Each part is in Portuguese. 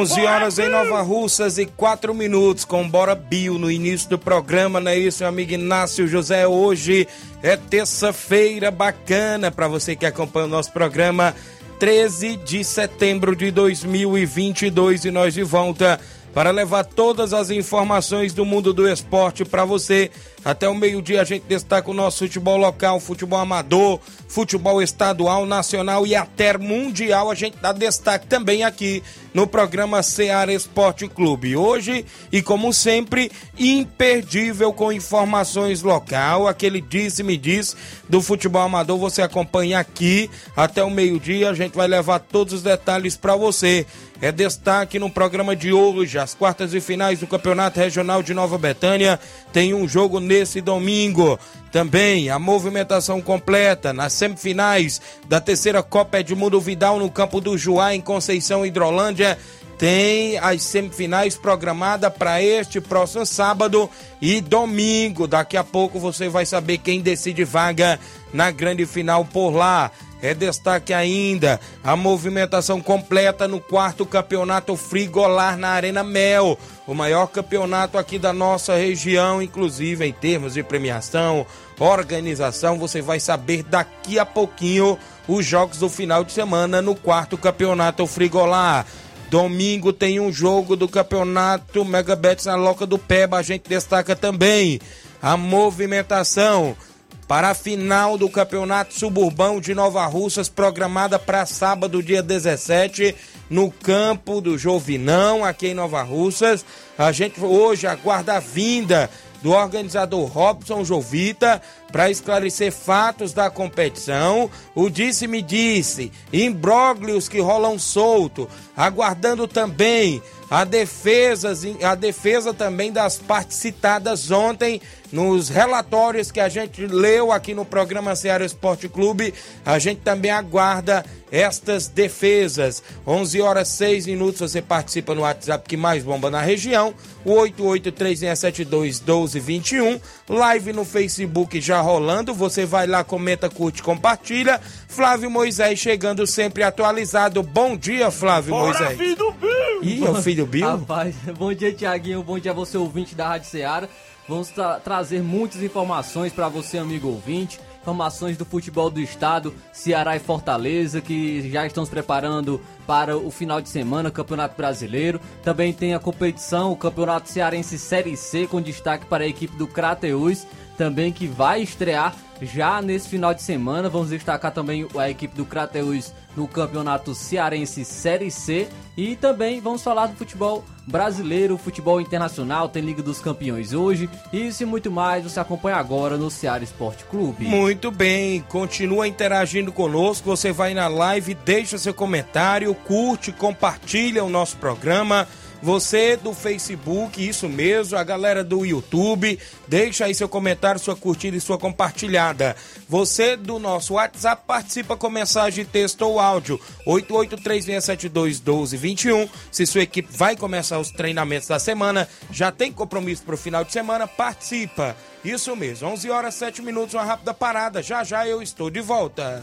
11 horas em Nova Russas e 4 minutos com Bora Bio no início do programa, não é isso, meu amigo Inácio José? Hoje é terça-feira bacana para você que acompanha o nosso programa, 13 de setembro de 2022 e nós de volta para levar todas as informações do mundo do esporte para você. Até o meio-dia a gente destaca o nosso futebol local, futebol amador, futebol estadual, nacional e até mundial. A gente dá destaque também aqui no programa Ceará Esporte Clube. Hoje, e como sempre, imperdível com informações local, aquele disse-me diz do futebol amador, você acompanha aqui até o meio-dia, a gente vai levar todos os detalhes para você. É destaque no programa de hoje, as quartas e finais do Campeonato Regional de Nova Betânia. Tem um jogo nesse domingo. Também a movimentação completa nas semifinais da terceira Copa Edmundo Vidal no campo do Juá, em Conceição Hidrolândia. Tem as semifinais programadas para este próximo sábado e domingo. Daqui a pouco você vai saber quem decide vaga na grande final por lá. É destaque ainda a movimentação completa no quarto campeonato frigolar na Arena Mel, o maior campeonato aqui da nossa região, inclusive em termos de premiação, organização. Você vai saber daqui a pouquinho os jogos do final de semana no quarto campeonato frigolar. Domingo tem um jogo do campeonato Megabets na Loca do Peba. A gente destaca também a movimentação para a final do Campeonato Suburbão de Nova Russas, programada para sábado, dia 17, no campo do Jovinão, aqui em Nova Russas. A gente hoje aguarda a vinda do organizador Robson Jovita para esclarecer fatos da competição. O disse-me disse, imbróglios que rolam solto, aguardando também a defesa, a defesa também das partes citadas ontem nos relatórios que a gente leu aqui no programa Ceará Esporte Clube. A gente também aguarda estas defesas. 11 horas 6 minutos você participa no WhatsApp que mais bomba na região, o 8836721221. Live no Facebook já rolando, você vai lá, comenta, curte, compartilha. Flávio Moisés chegando sempre atualizado. Bom dia, Flávio Bora, Moisés. filho do Bill! Ih, é o filho do Bill? Rapaz, bom dia, Tiaguinho. Bom dia a você, ouvinte da Rádio Ceará. Vamos tra trazer muitas informações para você, amigo ouvinte informações do futebol do estado, Ceará e Fortaleza, que já estão se preparando para o final de semana, Campeonato Brasileiro. Também tem a competição, o Campeonato Cearense Série C, com destaque para a equipe do Crateus, também que vai estrear já nesse final de semana. Vamos destacar também a equipe do Crateus no Campeonato Cearense Série C e também vamos falar do futebol brasileiro, futebol internacional, tem Liga dos Campeões hoje. Isso e muito mais você acompanha agora no Ceará Esporte Clube. Muito bem, continua interagindo conosco. Você vai na live, deixa seu comentário, curte, compartilha o nosso programa. Você do Facebook, isso mesmo, a galera do YouTube, deixa aí seu comentário, sua curtida e sua compartilhada. Você do nosso WhatsApp participa com mensagem, texto ou áudio. 8836721221. Se sua equipe vai começar os treinamentos da semana, já tem compromisso para o final de semana, participa. Isso mesmo, 11 horas 7 minutos, uma rápida parada. Já já eu estou de volta.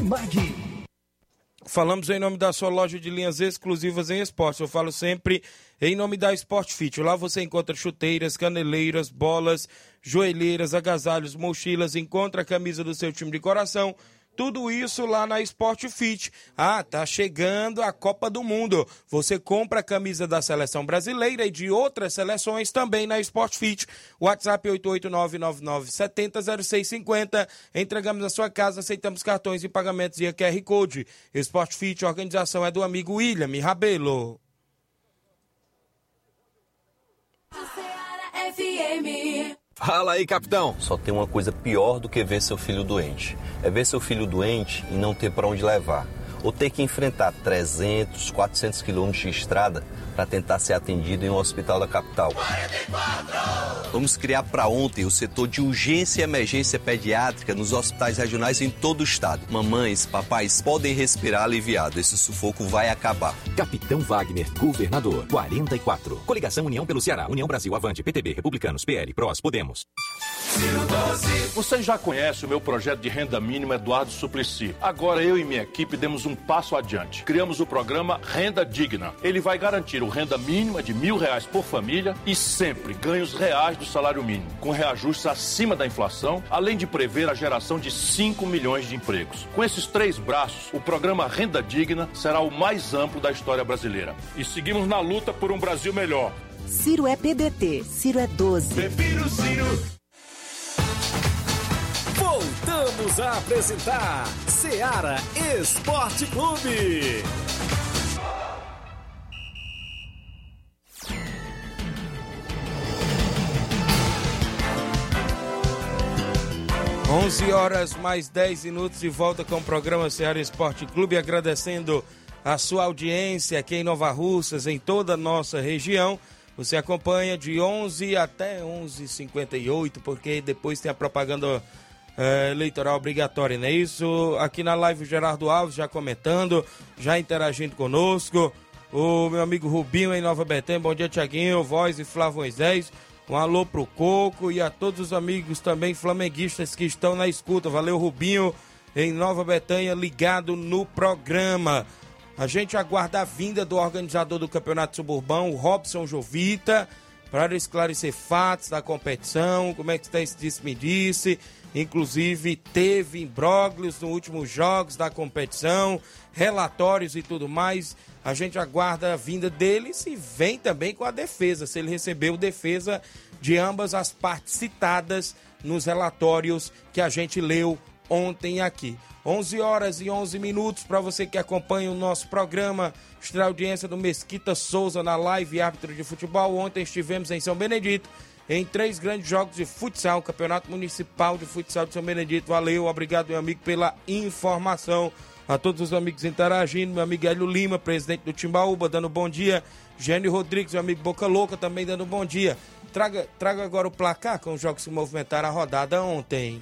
Falamos em nome da sua loja de linhas exclusivas em esportes. Eu falo sempre em nome da Sport Fit. Lá você encontra chuteiras, caneleiras, bolas, joelheiras, agasalhos, mochilas, encontra a camisa do seu time de coração. Tudo isso lá na Sport Fit. Ah, tá chegando a Copa do Mundo. Você compra a camisa da seleção brasileira e de outras seleções também na Sport Fit. WhatsApp 88999700650. Entregamos na sua casa, aceitamos cartões e pagamentos via QR Code. Sport Fit, organização é do amigo William Rabelo. FM. Fala aí, capitão. Só tem uma coisa pior do que ver seu filho doente. É ver seu filho doente e não ter para onde levar. Ou ter que enfrentar 300, 400 quilômetros de estrada para tentar ser atendido em um hospital da capital. Vamos criar para ontem o setor de urgência e emergência pediátrica nos hospitais regionais em todo o estado. Mamães, papais podem respirar aliviado. Esse sufoco vai acabar. Capitão Wagner, governador. 44. Coligação União pelo Ceará. União Brasil Avante. PTB. Republicanos. PL. PROS. Podemos. Você já conhece o meu projeto de renda mínima Eduardo Suplicy. Agora eu e minha equipe demos um passo adiante. Criamos o programa Renda Digna. Ele vai garantir o renda mínima de mil reais por família e sempre ganhos reais do salário mínimo, com reajustes acima da inflação, além de prever a geração de 5 milhões de empregos. Com esses três braços, o programa Renda Digna será o mais amplo da história brasileira. E seguimos na luta por um Brasil melhor. Ciro é PDT, Ciro é 12. Prefiro Ciro. Voltamos a apresentar Seara Esporte Clube. 11 horas mais 10 minutos de volta com o programa Ceará Esporte Clube, agradecendo a sua audiência aqui em Nova Russas, em toda a nossa região. Você acompanha de 11 até 11h58, porque depois tem a propaganda é, eleitoral obrigatória, não é isso? Aqui na live o Gerardo Alves já comentando, já interagindo conosco. O meu amigo Rubinho em Nova Betânia, bom dia Tiaguinho, Voz e Flávio Moisés. Um alô pro Coco e a todos os amigos também flamenguistas que estão na escuta. Valeu, Rubinho, em Nova Betânia, ligado no programa. A gente aguarda a vinda do organizador do Campeonato Suburbão, o Robson Jovita, para esclarecer fatos da competição, como é que está esse disse-me-disse. Inclusive, teve imbróglios nos últimos jogos da competição, relatórios e tudo mais. A gente aguarda a vinda dele e vem também com a defesa, se ele recebeu defesa de ambas as partes citadas nos relatórios que a gente leu ontem aqui. 11 horas e 11 minutos para você que acompanha o nosso programa. Extra audiência do Mesquita Souza na live árbitro de futebol. Ontem estivemos em São Benedito em três grandes jogos de futsal, Campeonato Municipal de Futsal de São Benedito. Valeu, obrigado, meu amigo, pela informação a todos os amigos interagindo, meu amigo Hélio Lima, presidente do Timbaúba, dando bom dia, Gênio Rodrigues, meu amigo Boca Louca, também dando bom dia. Traga, traga agora o placar com os jogos que movimentaram a rodada ontem.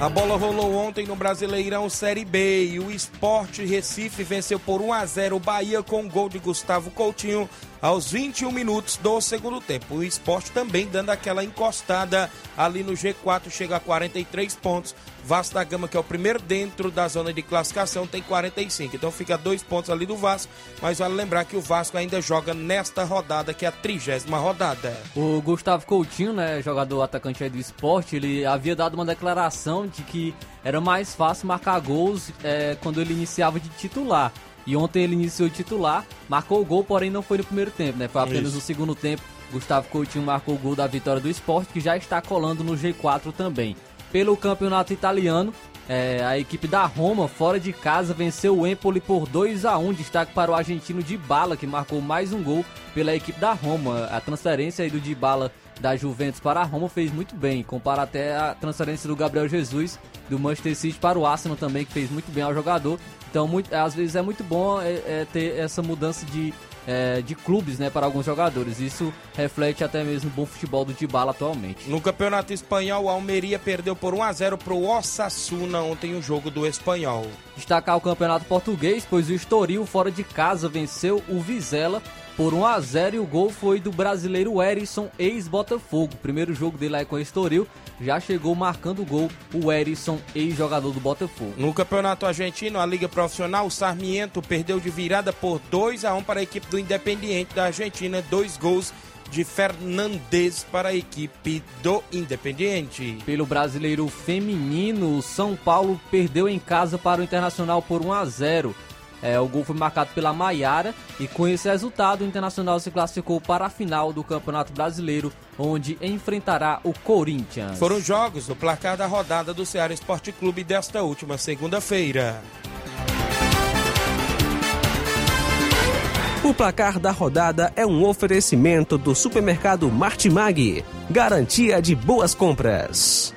A bola rolou ontem no Brasileirão Série B e o Esporte Recife venceu por 1 a 0 o Bahia com gol de Gustavo Coutinho aos 21 minutos do segundo tempo. O Esporte também dando aquela encostada ali no G4, chega a 43 pontos, Vasco da Gama, que é o primeiro dentro da zona de classificação, tem 45. Então fica dois pontos ali do Vasco, mas vale lembrar que o Vasco ainda joga nesta rodada, que é a trigésima rodada. O Gustavo Coutinho, né, jogador atacante aí do esporte, ele havia dado uma declaração de que era mais fácil marcar gols é, quando ele iniciava de titular. E ontem ele iniciou de titular, marcou o gol, porém não foi no primeiro tempo, né? Foi apenas Isso. no segundo tempo. Gustavo Coutinho marcou o gol da vitória do esporte, que já está colando no G4 também. Pelo campeonato italiano, é, a equipe da Roma, fora de casa, venceu o Empoli por 2 a 1 Destaque para o argentino Dybala, que marcou mais um gol pela equipe da Roma. A transferência aí do Dybala da Juventus para a Roma fez muito bem. Compara até a transferência do Gabriel Jesus do Manchester City para o Arsenal também, que fez muito bem ao jogador. Então, muito, às vezes é muito bom é, é, ter essa mudança de, é, de clubes né, para alguns jogadores. Isso reflete até mesmo o bom futebol do Dybala atualmente. No Campeonato Espanhol, o Almeria perdeu por 1 a 0 para o Osasuna ontem o jogo do Espanhol. Destacar o Campeonato Português, pois o Estoril fora de casa venceu o Vizela por 1 a 0 e o gol foi do brasileiro Erisson, ex-Botafogo. Primeiro jogo dele aí com o Estoril, já chegou marcando o gol o Erisson, ex-jogador do Botafogo. No Campeonato Argentino, a Liga Profissional, o Sarmiento perdeu de virada por 2 a 1 para a equipe do Independiente da Argentina, dois gols de Fernandes para a equipe do Independiente. Pelo brasileiro feminino, o São Paulo perdeu em casa para o Internacional por 1 a 0. É, o gol foi marcado pela Maiara e com esse resultado o Internacional se classificou para a final do Campeonato Brasileiro, onde enfrentará o Corinthians. Foram jogos do placar da rodada do Ceará Esporte Clube desta última segunda-feira. O placar da rodada é um oferecimento do supermercado Martimag. Garantia de boas compras.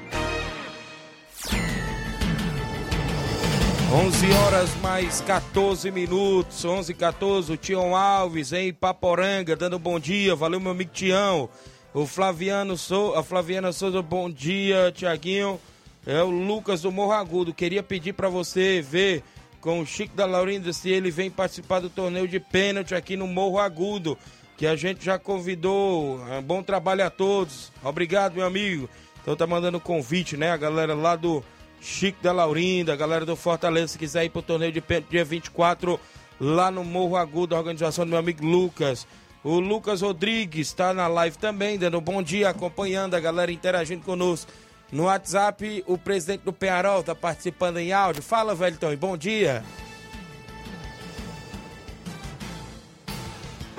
11 horas mais 14 minutos, 11 e 14, o Tião Alves em Paporanga, dando bom dia, valeu meu amigo Tião. O Flaviano Sou, a Flaviana Souza, bom dia, Tiaguinho. É o Lucas do Morro Agudo, queria pedir para você ver com o Chico da Laurinda se ele vem participar do torneio de pênalti aqui no Morro Agudo, que a gente já convidou. É, bom trabalho a todos. Obrigado, meu amigo. Então tá mandando convite, né, a galera lá do Chico da Laurinda, galera do Fortaleza, se quiser ir pro torneio de pênalti dia 24, lá no Morro Agudo, a organização do meu amigo Lucas. O Lucas Rodrigues está na live também, dando um bom dia, acompanhando a galera interagindo conosco. No WhatsApp, o presidente do Penharol está participando em áudio. Fala, Velton, bom dia.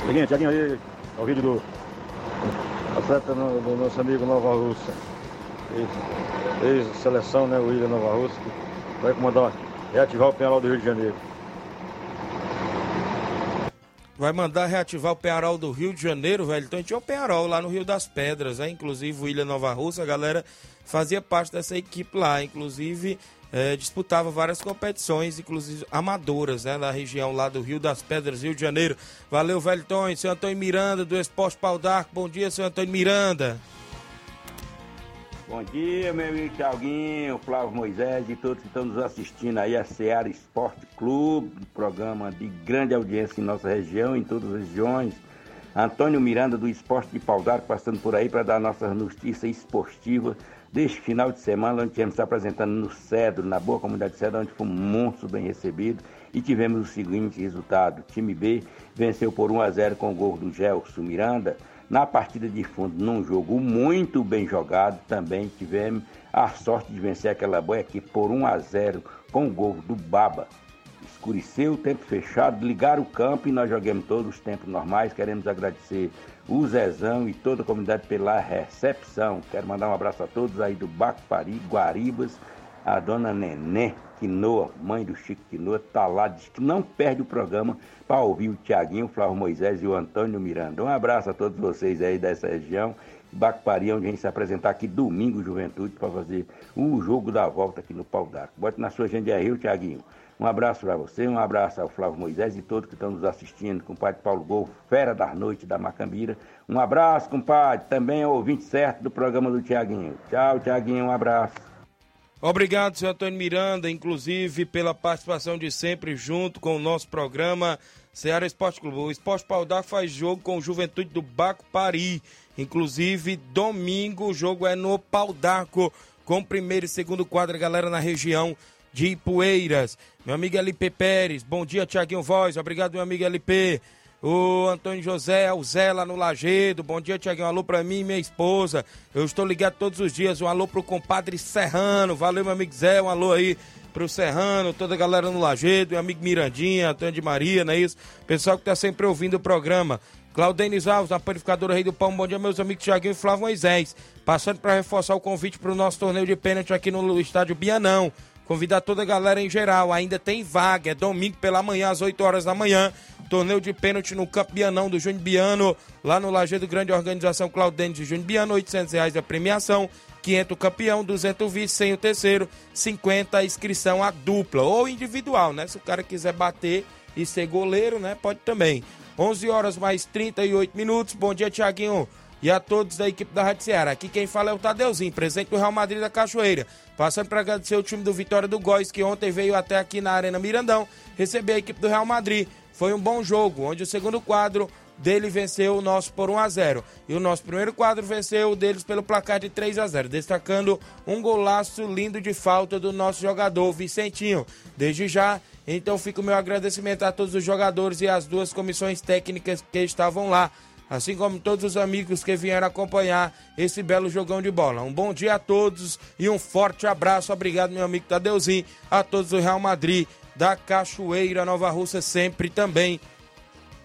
Seguinte, Tiaguinho aí, é o vídeo do atleta do nosso amigo Nova Russa. Ex- Ex-seleção, né, o William Nova Russa, que vai comandar, reativar o Penal do Rio de Janeiro. Vai mandar reativar o Penharol do Rio de Janeiro, velho. Então tinha o Penharol lá no Rio das Pedras, né? Inclusive o Ilha Nova Russa, a galera fazia parte dessa equipe lá. Inclusive eh, disputava várias competições, inclusive amadoras, né? Na região lá do Rio das Pedras, Rio de Janeiro. Valeu, velho Tonho. Seu Antônio Miranda, do Esporte Pau d'Arco. Bom dia, seu Antônio Miranda. Bom dia, meu amigo Thiaguinho, Flávio Moisés e todos que estão nos assistindo aí a Seara Esporte Clube, um programa de grande audiência em nossa região, em todas as regiões. Antônio Miranda do Esporte de Pau d'Arco passando por aí para dar nossa notícia esportiva deste final de semana, onde tivemos se apresentando no Cedro, na boa comunidade de Cedro, onde fomos muito bem recebidos e tivemos o seguinte resultado: o time B venceu por 1 a 0 com o gol do Gelson Miranda. Na partida de fundo, num jogo muito bem jogado, também tivemos a sorte de vencer aquela boa equipe por 1 a 0 com o gol do Baba. Escureceu, o tempo fechado, ligaram o campo e nós jogamos todos os tempos normais. Queremos agradecer o Zezão e toda a comunidade pela recepção. Quero mandar um abraço a todos aí do Bacpari, Guaribas, a dona Nenê Quinoa, mãe do Chico Quinoa, tá lá, diz que não perde o programa para ouvir o Tiaguinho, o Flávio Moisés e o Antônio Miranda. Um abraço a todos vocês aí dessa região. Bacpari, onde a gente se apresentar aqui domingo, Juventude, para fazer o jogo da volta aqui no Pau d'Arco. Bote na sua agenda aí, Tiaguinho. Um abraço para você, um abraço ao Flávio Moisés e todos que estão nos assistindo, compadre Paulo Gol, fera das noites da Macambira. Um abraço, compadre, também é ouvinte certo do programa do Tiaguinho. Tchau, Tiaguinho, um abraço. Obrigado, senhor Antônio Miranda, inclusive pela participação de sempre junto com o nosso programa Ceará Esporte Clube. O Esporte Pau d'Arco faz jogo com o Juventude do Baco Pari. Inclusive, domingo o jogo é no Pau d'Arco com primeiro e segundo quadro, galera na região de Ipueiras. Meu amigo LP Pérez, bom dia, Tiaguinho Voz, obrigado, meu amigo LP. O Antônio José, o Zé lá no Lagedo. Bom dia, Tiaguinho. Um alô pra mim e minha esposa. Eu estou ligado todos os dias. Um alô pro compadre Serrano. Valeu, meu amigo Zé. Um alô aí pro Serrano, toda a galera no Lagedo, meu amigo Mirandinha, Antônio de Maria, não é isso? Pessoal que tá sempre ouvindo o programa. Claudenis Alves, na panificadora Rei do Pão. Bom dia, meus amigos Tiaguinho e Flávio Moisés. Passando para reforçar o convite para o nosso torneio de pênalti aqui no estádio Bianão. Convidar toda a galera em geral. Ainda tem vaga. É domingo pela manhã, às 8 horas da manhã. Torneio de pênalti no Campo Bianão do Júnior Biano. Lá no Lajeado Grande Organização Claudênis de Júnior Biano. 800 reais a premiação. 500 campeão, 200 vice, 100 o terceiro, 50 a inscrição a dupla ou individual, né? Se o cara quiser bater e ser goleiro, né? Pode também. 11 horas mais 38 minutos. Bom dia, Tiaguinho. E a todos da equipe da Rádio Ceará. Aqui quem fala é o Tadeuzinho, presente do Real Madrid da Cachoeira. Passando para agradecer o time do Vitória do Góis, que ontem veio até aqui na Arena Mirandão receber a equipe do Real Madrid. Foi um bom jogo, onde o segundo quadro dele venceu o nosso por 1 a 0 E o nosso primeiro quadro venceu o deles pelo placar de 3 a 0 destacando um golaço lindo de falta do nosso jogador Vicentinho. Desde já, então fica o meu agradecimento a todos os jogadores e as duas comissões técnicas que estavam lá assim como todos os amigos que vieram acompanhar esse belo jogão de bola. Um bom dia a todos e um forte abraço. Obrigado, meu amigo Tadeuzinho, a todos do Real Madrid, da Cachoeira Nova Russa, sempre também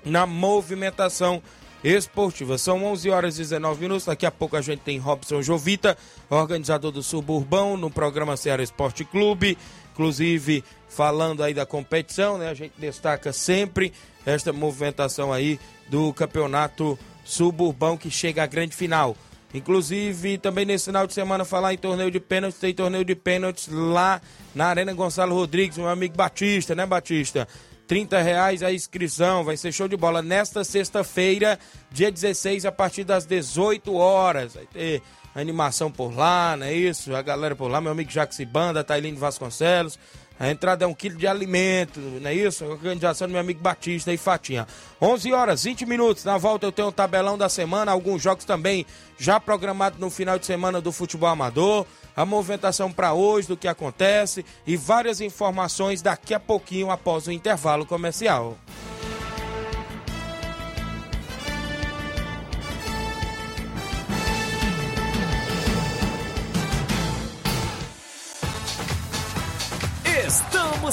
na movimentação esportiva. São 11 horas e 19 minutos. Daqui a pouco a gente tem Robson Jovita, organizador do Suburbão, no programa Ceará Esporte Clube. Inclusive, falando aí da competição, né? A gente destaca sempre esta movimentação aí do campeonato suburbão que chega à grande final. Inclusive, também nesse final de semana, falar em torneio de pênaltis, tem torneio de pênaltis lá na Arena Gonçalo Rodrigues, meu amigo Batista, né, Batista? 30 reais a inscrição, vai ser show de bola nesta sexta-feira, dia 16, a partir das 18 horas. Vai ter animação por lá, não é isso? A galera por lá, meu amigo Jax Banda, Tailino Vasconcelos, a entrada é um quilo de alimento, não é isso? A organização do meu amigo Batista e Fatinha. 11 horas, 20 minutos. Na volta eu tenho um tabelão da semana, alguns jogos também já programados no final de semana do futebol amador. A movimentação para hoje, do que acontece e várias informações daqui a pouquinho após o intervalo comercial.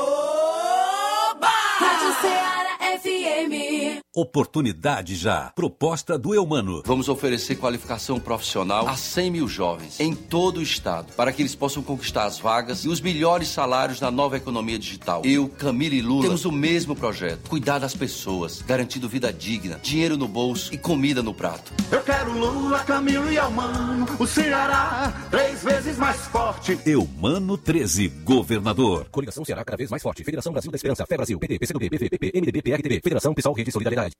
Oba! Rádio Ceará FM. Oportunidade já. Proposta do Eumano. Vamos oferecer qualificação profissional a 100 mil jovens em todo o estado, para que eles possam conquistar as vagas e os melhores salários na nova economia digital. Eu, Camila e Lula, temos o mesmo projeto: cuidar das pessoas, garantindo vida digna, dinheiro no bolso e comida no prato. Eu quero Lula, Camilo e Eumano, o Ceará três vezes mais forte. Eumano 13, governador. Coligação Ceará cada vez mais forte. Federação Brasil da Esperança, Fé Brasil, PT, PCdoB, PVPP, MDB, PRTB, Federação Pessoal Rede Solidariedade.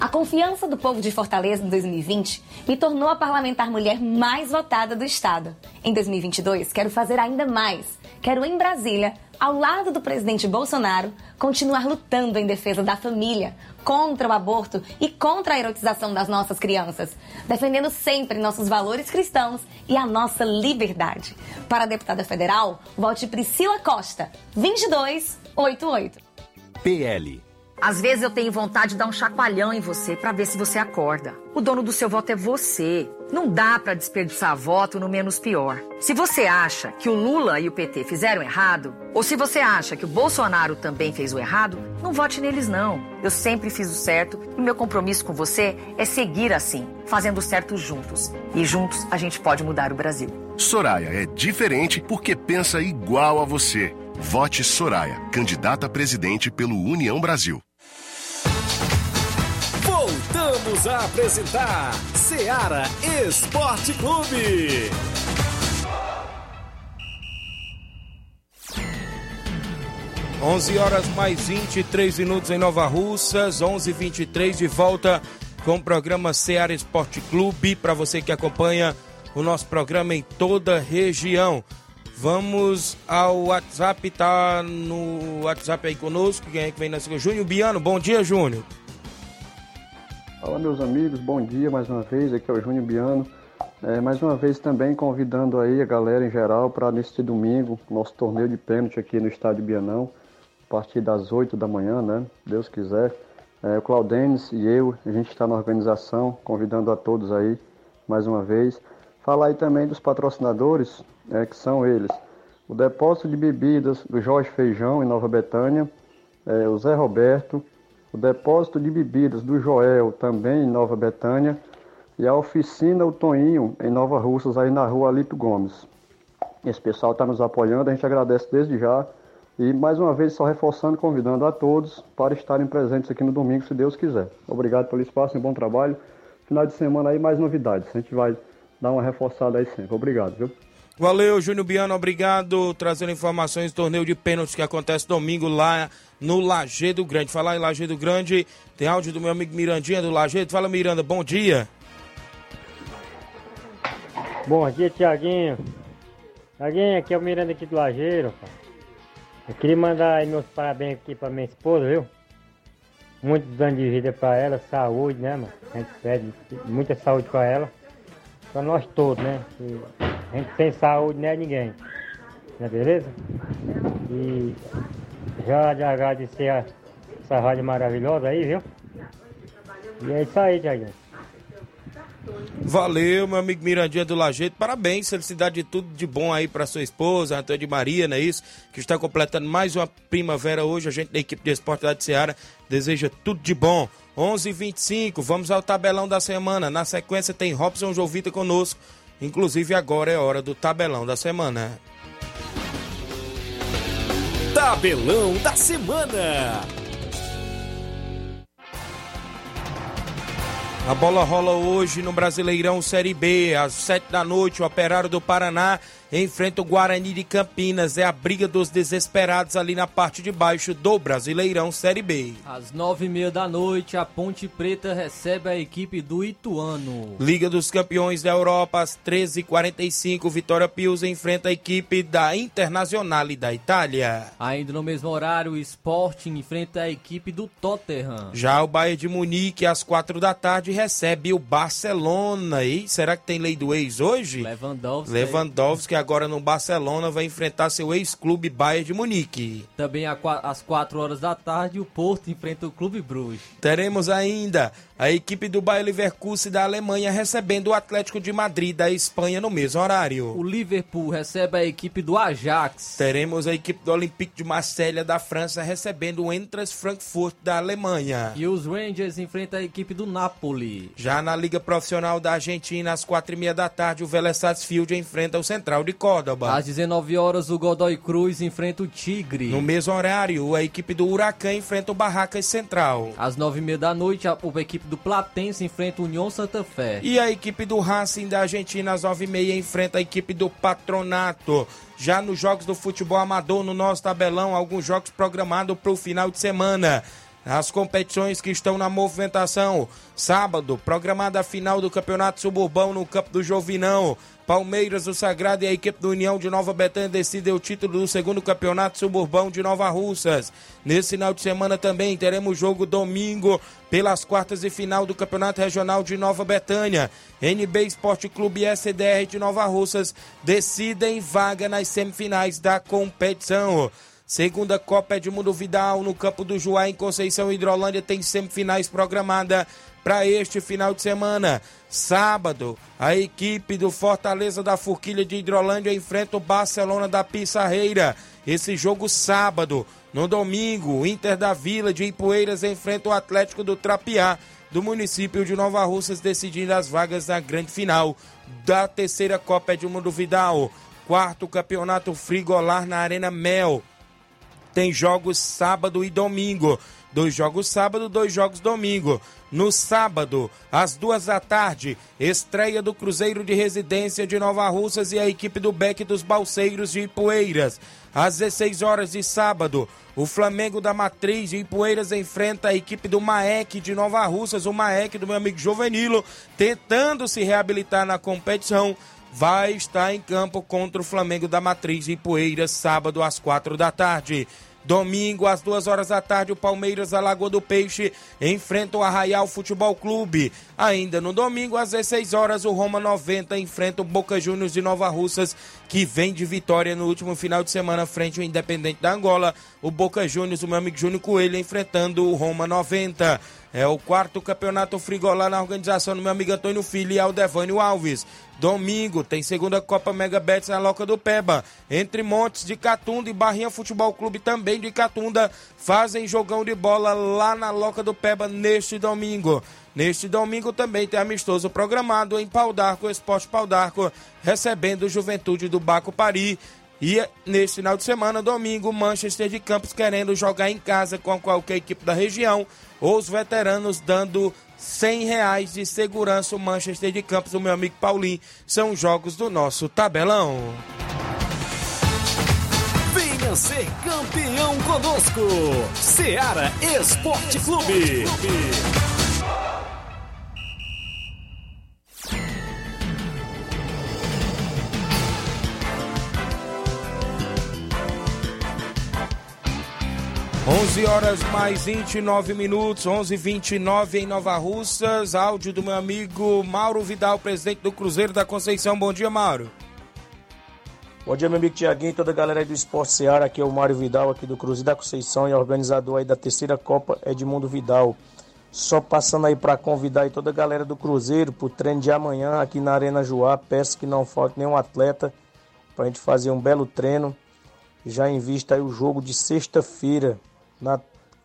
A confiança do povo de Fortaleza em 2020 me tornou a parlamentar mulher mais votada do Estado. Em 2022, quero fazer ainda mais. Quero, em Brasília, ao lado do presidente Bolsonaro, continuar lutando em defesa da família, contra o aborto e contra a erotização das nossas crianças, defendendo sempre nossos valores cristãos e a nossa liberdade. Para a deputada federal, vote Priscila Costa, 2288. PL às vezes eu tenho vontade de dar um chacoalhão em você para ver se você acorda. O dono do seu voto é você. Não dá para desperdiçar voto no menos pior. Se você acha que o Lula e o PT fizeram errado, ou se você acha que o Bolsonaro também fez o errado, não vote neles não. Eu sempre fiz o certo e meu compromisso com você é seguir assim, fazendo o certo juntos. E juntos a gente pode mudar o Brasil. Soraya é diferente porque pensa igual a você. Vote Soraya, candidata a presidente pelo União Brasil. Voltamos a apresentar Seara Esporte Clube. 11 horas mais 23 minutos em Nova Russas, 11:23 de volta com o programa Seara Esporte Clube para você que acompanha o nosso programa em toda a região. Vamos ao WhatsApp, tá no WhatsApp aí conosco. Quem é que vem na segunda? Júnior Biano, bom dia, Júnior. Fala, meus amigos, bom dia mais uma vez. Aqui é o Júnior Biano. É, mais uma vez também convidando aí a galera em geral para neste domingo, nosso torneio de pênalti aqui no estádio Bianão, a partir das 8 da manhã, né? Deus quiser. É, o Claudenis e eu, a gente está na organização, convidando a todos aí mais uma vez. Falar aí também dos patrocinadores, é, que são eles. O Depósito de Bebidas do Jorge Feijão, em Nova Betânia. É, o Zé Roberto. O Depósito de Bebidas do Joel, também em Nova Betânia. E a Oficina O Toninho, em Nova Russas, aí na rua Alito Gomes. Esse pessoal está nos apoiando, a gente agradece desde já. E mais uma vez, só reforçando, convidando a todos para estarem presentes aqui no domingo, se Deus quiser. Obrigado pelo espaço, um bom trabalho. Final de semana aí, mais novidades. A gente vai dar uma reforçada aí sempre. Obrigado, viu? Valeu, Júnior Biano, obrigado. Trazendo informações do torneio de pênaltis que acontece domingo lá no Lagedo Grande. Falar em Lagedo Grande, tem áudio do meu amigo Mirandinha do Lagedo. Fala, Miranda, bom dia. Bom dia, Tiaguinho. Tiaguinho, aqui é o Miranda aqui do Lajeiro. Eu queria mandar aí meus parabéns aqui pra minha esposa, viu? Muitos anos de vida pra ela, saúde, né, mano? A gente pede muita saúde pra ela. Pra nós todos, né? Que a gente sem saúde não é ninguém. Né, beleza? E já de agradecer a, essa rádio maravilhosa aí, viu? E é isso aí, Tiaguinho. Valeu, meu amigo Mirandinha do Lajeito. Parabéns, felicidade de tudo de bom aí para sua esposa, Antônio de Maria, não é isso? Que está completando mais uma primavera hoje. A gente da equipe de Esporte da Seara deseja tudo de bom. 11:25. h 25 vamos ao tabelão da semana. Na sequência tem Robson Jovita conosco. Inclusive agora é hora do tabelão da semana. Tabelão da semana. A bola rola hoje no Brasileirão Série B, às sete da noite. O Operário do Paraná enfrenta o Guarani de Campinas. É a briga dos desesperados ali na parte de baixo do Brasileirão Série B. Às nove e meia da noite, a Ponte Preta recebe a equipe do Ituano. Liga dos Campeões da Europa, às 13h45. Vitória Pius enfrenta a equipe da Internazionale da Itália. Ainda no mesmo horário, o Sporting enfrenta a equipe do Tottenham. Já o Bayern de Munique, às quatro da tarde, recebe o Barcelona. E será que tem lei do ex hoje? Lewandowski. Lewandowski agora no Barcelona vai enfrentar seu ex-clube Bayern de Munique. Também às 4 horas da tarde, o Porto enfrenta o Clube Bruges. Teremos ainda a equipe do Bayer Leverkusen da Alemanha recebendo o Atlético de Madrid da Espanha no mesmo horário. O Liverpool recebe a equipe do Ajax. Teremos a equipe do Olympique de Marselha da França recebendo o Entras Frankfurt da Alemanha. E os Rangers enfrentam a equipe do Napoli. Já na Liga Profissional da Argentina, às quatro e meia da tarde, o Vélez Sarsfield enfrenta o Central de Córdoba. Às 19 horas, o Godoy Cruz enfrenta o Tigre. No mesmo horário, a equipe do Huracan enfrenta o Barracas Central. Às nove e meia da noite, a, a equipe do Platense enfrenta o União Santa Fé. E a equipe do Racing da Argentina, às nove e meia, enfrenta a equipe do Patronato. Já nos jogos do futebol amador, no nosso tabelão, alguns jogos programados para o final de semana. As competições que estão na movimentação. Sábado, programada a final do Campeonato Suburbão no Campo do Jovinão. Palmeiras, o Sagrado e a equipe do União de Nova Betânia decidem o título do segundo Campeonato Suburbão de Nova Russas. Nesse final de semana também teremos jogo domingo pelas quartas e final do Campeonato Regional de Nova Betânia. NB Esporte Clube e SDR de Nova Russas decidem vaga nas semifinais da competição. Segunda Copa Edmundo Vidal no campo do Juá em Conceição Hidrolândia tem semifinais programada para este final de semana. Sábado, a equipe do Fortaleza da Forquilha de Hidrolândia enfrenta o Barcelona da Pissarreira. Esse jogo sábado. No domingo, o Inter da Vila de Ipueiras enfrenta o Atlético do Trapiá. do município de Nova Russas, decidindo as vagas na grande final da terceira Copa Edmundo Vidal. Quarto campeonato frigolar na Arena Mel. Tem jogos sábado e domingo. Dois jogos sábado, dois jogos domingo. No sábado, às duas da tarde, estreia do Cruzeiro de Residência de Nova Russas e a equipe do Beck dos Balseiros de Ipueiras. Às 16 horas de sábado, o Flamengo da Matriz de Ipueiras enfrenta a equipe do Maek de Nova Russas, o Maek do meu amigo Jovenilo, tentando se reabilitar na competição. Vai estar em campo contra o Flamengo da Matriz de Ipueiras, sábado às quatro da tarde. Domingo, às duas horas da tarde, o Palmeiras da Lagoa do Peixe enfrenta o Arraial Futebol Clube. Ainda no domingo, às 16 horas, o Roma 90 enfrenta o Boca Juniors de Nova Russas, que vem de vitória no último final de semana frente ao Independente da Angola. O Boca Juniors, o meu amigo Júnior Coelho, enfrentando o Roma 90. É o quarto campeonato frigolar na organização do meu amigo Antônio Filho e Aldevânio Alves. Domingo tem segunda Copa Mega Bets na Loca do Peba. Entre Montes de Catunda e Barrinha Futebol Clube também de Catunda fazem jogão de bola lá na Loca do Peba neste domingo. Neste domingo também tem amistoso programado em Pau d'Arco, Esporte Pau d'Arco, recebendo Juventude do Baco Pari. E neste final de semana, domingo, Manchester de Campos querendo jogar em casa com qualquer equipe da região, os veteranos dando 100 reais de segurança o Manchester de Campos, o meu amigo Paulinho. São jogos do nosso tabelão. Venha ser campeão conosco. Seara Esporte Clube. 11 horas mais 29 minutos, 11:29 em Nova Russas. Áudio do meu amigo Mauro Vidal, presidente do Cruzeiro da Conceição. Bom dia, Mauro. Bom dia, meu amigo Tiaguinho e toda a galera aí do Esporte Seara. Aqui é o Mário Vidal, aqui do Cruzeiro da Conceição e organizador aí da terceira Copa Edmundo Vidal. Só passando aí para convidar aí toda a galera do Cruzeiro pro treino de amanhã aqui na Arena Joá. Peço que não falte nenhum atleta pra gente fazer um belo treino. Já em vista aí o jogo de sexta-feira na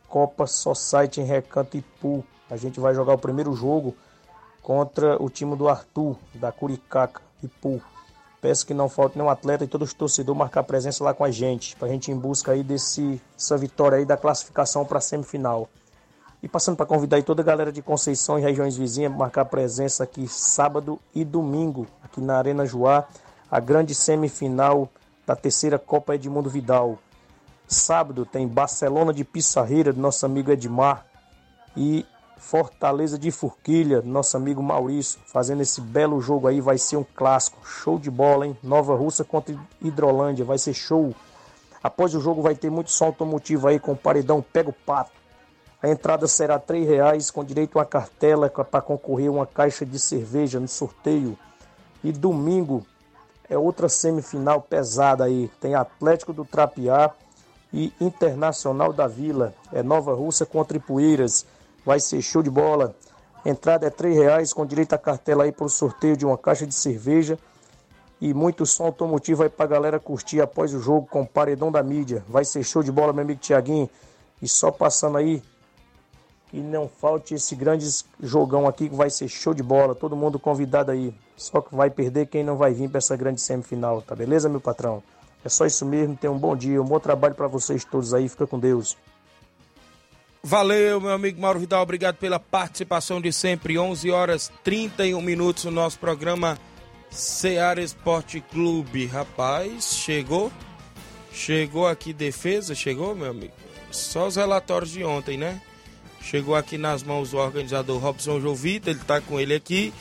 Copa Society em Recanto Ipu. A gente vai jogar o primeiro jogo contra o time do Arthur, da Curicaca, Ipu. Peço que não falte nenhum atleta e todos os torcedores marcar presença lá com a gente, para a gente ir em busca aí desse, dessa vitória aí da classificação para a semifinal. E passando para convidar aí toda a galera de Conceição e regiões vizinhas marcar presença aqui sábado e domingo, aqui na Arena Joá, a grande semifinal da terceira Copa Edmundo Vidal. Sábado tem Barcelona de Pissarreira, do nosso amigo Edmar. E Fortaleza de Forquilha, do nosso amigo Maurício. Fazendo esse belo jogo aí, vai ser um clássico. Show de bola, hein? Nova Russa contra Hidrolândia, vai ser show. Após o jogo vai ter muito som automotivo aí com o paredão Pega o Pato. A entrada será R$ reais com direito a uma cartela para concorrer uma caixa de cerveja no sorteio. E domingo é outra semifinal pesada aí. Tem Atlético do Trapiá e Internacional da Vila. É Nova Russa contra Ipueiras. Vai ser show de bola. Entrada é R$ reais com direito a cartela aí para o sorteio de uma caixa de cerveja. E muito som automotivo aí para a galera curtir após o jogo com o paredão da mídia. Vai ser show de bola, meu amigo Tiaguinho. E só passando aí, que não falte esse grande jogão aqui que vai ser show de bola. Todo mundo convidado aí. Só que vai perder quem não vai vir para essa grande semifinal, tá beleza, meu patrão? É só isso mesmo. Tenha um bom dia, um bom trabalho para vocês todos aí. Fica com Deus. Valeu, meu amigo Mauro Vidal. Obrigado pela participação de sempre. 11 horas 31 minutos no nosso programa Seara Esporte Clube. Rapaz, chegou? Chegou aqui defesa? Chegou, meu amigo? Só os relatórios de ontem, né? Chegou aqui nas mãos do organizador Robson Jovita. Ele tá com ele aqui.